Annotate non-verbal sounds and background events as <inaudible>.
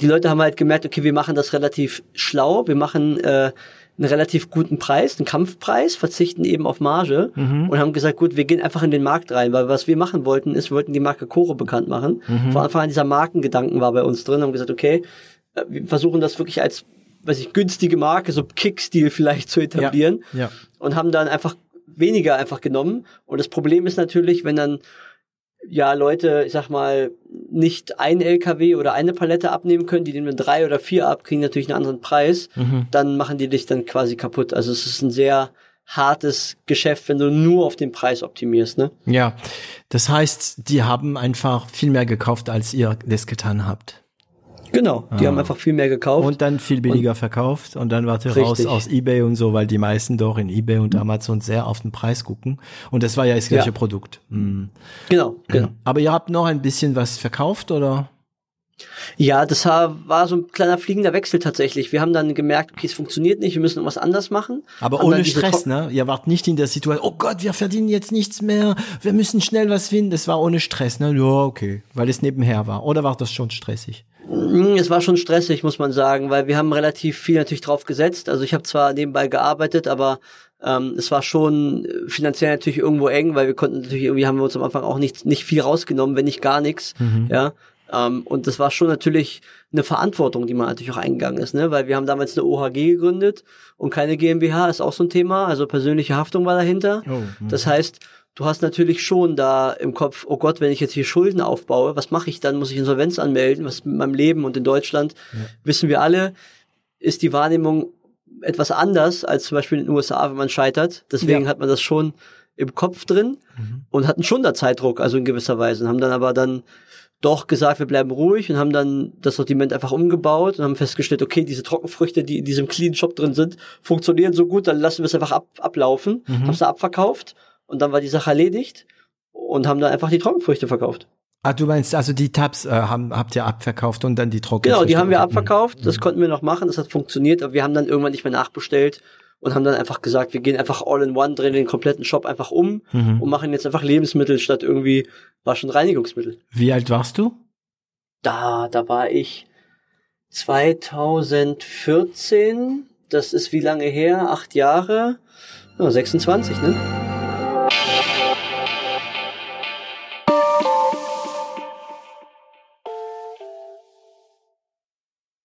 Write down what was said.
Die Leute haben halt gemerkt, okay, wir machen das relativ schlau, wir machen äh, einen relativ guten Preis, einen Kampfpreis, verzichten eben auf Marge mhm. und haben gesagt, gut, wir gehen einfach in den Markt rein, weil was wir machen wollten, ist, wir wollten die Marke Coro bekannt machen. Mhm. Von Anfang an dieser Markengedanken war bei uns drin, haben gesagt, okay, äh, wir versuchen das wirklich als, weiß ich, günstige Marke, so Kick-Stil vielleicht zu etablieren ja. Ja. und haben dann einfach weniger einfach genommen. Und das Problem ist natürlich, wenn dann ja Leute, ich sag mal, nicht ein LKW oder eine Palette abnehmen können, die nehmen drei oder vier ab, kriegen natürlich einen anderen Preis, mhm. dann machen die dich dann quasi kaputt. Also es ist ein sehr hartes Geschäft, wenn du nur auf den Preis optimierst, ne? Ja. Das heißt, die haben einfach viel mehr gekauft, als ihr das getan habt. Genau, die ah. haben einfach viel mehr gekauft. Und dann viel billiger und verkauft und dann warte raus aus Ebay und so, weil die meisten doch in Ebay und Amazon sehr auf den Preis gucken. Und das war ja das gleiche ja. Produkt. Mhm. Genau, genau. <clears throat> Aber ihr habt noch ein bisschen was verkauft oder? Ja, das war so ein kleiner fliegender Wechsel tatsächlich. Wir haben dann gemerkt, okay, es funktioniert nicht, wir müssen irgendwas anders machen. Aber haben ohne Stress, ne? Ihr wart nicht in der Situation, oh Gott, wir verdienen jetzt nichts mehr, wir müssen schnell was finden. Das war ohne Stress, ne? Ja, okay, weil es nebenher war. Oder war das schon stressig? Hm, es war schon stressig, muss man sagen, weil wir haben relativ viel natürlich drauf gesetzt. Also ich habe zwar nebenbei gearbeitet, aber ähm, es war schon finanziell natürlich irgendwo eng, weil wir konnten natürlich irgendwie haben wir uns am Anfang auch nicht nicht viel rausgenommen, wenn nicht gar nichts. Mhm. Ja. Ähm, und das war schon natürlich eine Verantwortung, die man natürlich auch eingegangen ist, ne? Weil wir haben damals eine OHG gegründet und keine GmbH, ist auch so ein Thema. Also persönliche Haftung war dahinter. Oh, mhm. das heißt, du hast natürlich schon da im Kopf, oh Gott, wenn ich jetzt hier Schulden aufbaue, was mache ich dann? Muss ich Insolvenz anmelden? Was mit meinem Leben? Und in Deutschland ja. wissen wir alle, ist die Wahrnehmung etwas anders als zum Beispiel in den USA, wenn man scheitert. Deswegen ja. hat man das schon im Kopf drin mhm. und hatten schon da Zeitdruck, also in gewisser Weise, und haben dann aber dann doch gesagt, wir bleiben ruhig und haben dann das Sortiment einfach umgebaut und haben festgestellt, okay, diese Trockenfrüchte, die in diesem Clean Shop drin sind, funktionieren so gut, dann lassen wir es einfach ab, ablaufen, mhm. haben es da abverkauft und dann war die Sache erledigt und haben dann einfach die Trockenfrüchte verkauft. Ah, du meinst, also die Tabs äh, haben, habt ihr abverkauft und dann die Trockenfrüchte? Genau, die haben wir abverkauft, das mhm. konnten wir noch machen, das hat funktioniert, aber wir haben dann irgendwann nicht mehr nachbestellt und haben dann einfach gesagt, wir gehen einfach all in one, drehen den kompletten Shop einfach um mhm. und machen jetzt einfach Lebensmittel statt irgendwie waschen Reinigungsmittel. Wie alt warst du? Da, da war ich 2014, das ist wie lange her? Acht Jahre? Ja, 26, ne?